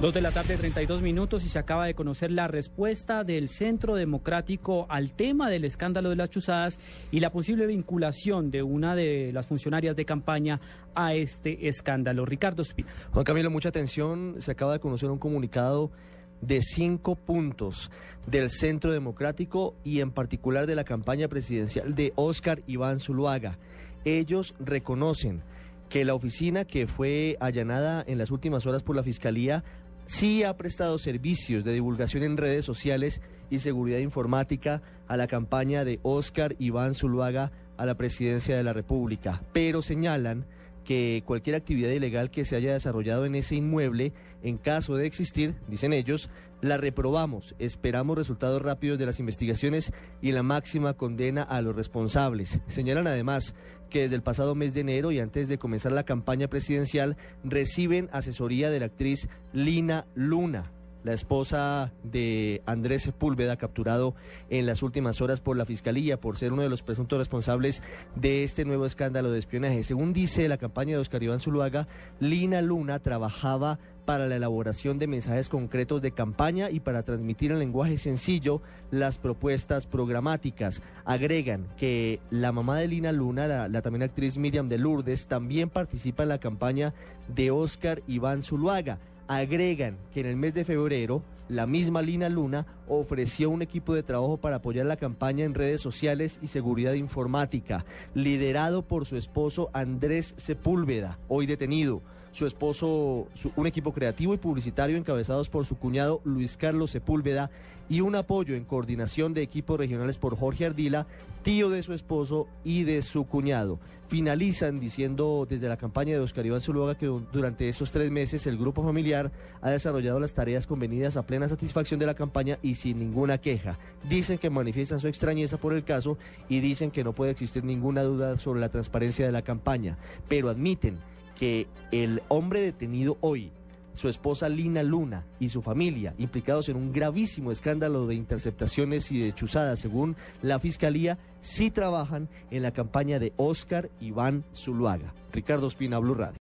Dos de la tarde, 32 minutos, y se acaba de conocer la respuesta del Centro Democrático al tema del escándalo de las chuzadas y la posible vinculación de una de las funcionarias de campaña a este escándalo. Ricardo Espina. Juan Camilo, mucha atención. Se acaba de conocer un comunicado de cinco puntos del Centro Democrático y en particular de la campaña presidencial de Óscar Iván Zuluaga. Ellos reconocen que la oficina que fue allanada en las últimas horas por la Fiscalía sí ha prestado servicios de divulgación en redes sociales y seguridad informática a la campaña de Óscar Iván Zuluaga a la presidencia de la República, pero señalan que cualquier actividad ilegal que se haya desarrollado en ese inmueble, en caso de existir, dicen ellos, la reprobamos. Esperamos resultados rápidos de las investigaciones y la máxima condena a los responsables. Señalan además que desde el pasado mes de enero y antes de comenzar la campaña presidencial reciben asesoría de la actriz Lina Luna la esposa de Andrés Sepúlveda, capturado en las últimas horas por la Fiscalía por ser uno de los presuntos responsables de este nuevo escándalo de espionaje. Según dice la campaña de Oscar Iván Zuluaga, Lina Luna trabajaba para la elaboración de mensajes concretos de campaña y para transmitir en lenguaje sencillo las propuestas programáticas. Agregan que la mamá de Lina Luna, la, la también actriz Miriam de Lourdes, también participa en la campaña de Oscar Iván Zuluaga agregan que en el mes de febrero la misma Lina Luna ofreció un equipo de trabajo para apoyar la campaña en redes sociales y seguridad informática, liderado por su esposo Andrés Sepúlveda, hoy detenido. Su esposo, un equipo creativo y publicitario encabezados por su cuñado Luis Carlos Sepúlveda y un apoyo en coordinación de equipos regionales por Jorge Ardila, tío de su esposo y de su cuñado. Finalizan diciendo desde la campaña de Oscar Iván Zuluaga que durante esos tres meses el grupo familiar ha desarrollado las tareas convenidas a plena satisfacción de la campaña y sin ninguna queja. Dicen que manifiestan su extrañeza por el caso y dicen que no puede existir ninguna duda sobre la transparencia de la campaña, pero admiten que el hombre detenido hoy su esposa Lina Luna y su familia, implicados en un gravísimo escándalo de interceptaciones y de chuzadas, según la Fiscalía, sí trabajan en la campaña de Oscar Iván Zuluaga. Ricardo Espina, Blue Radio.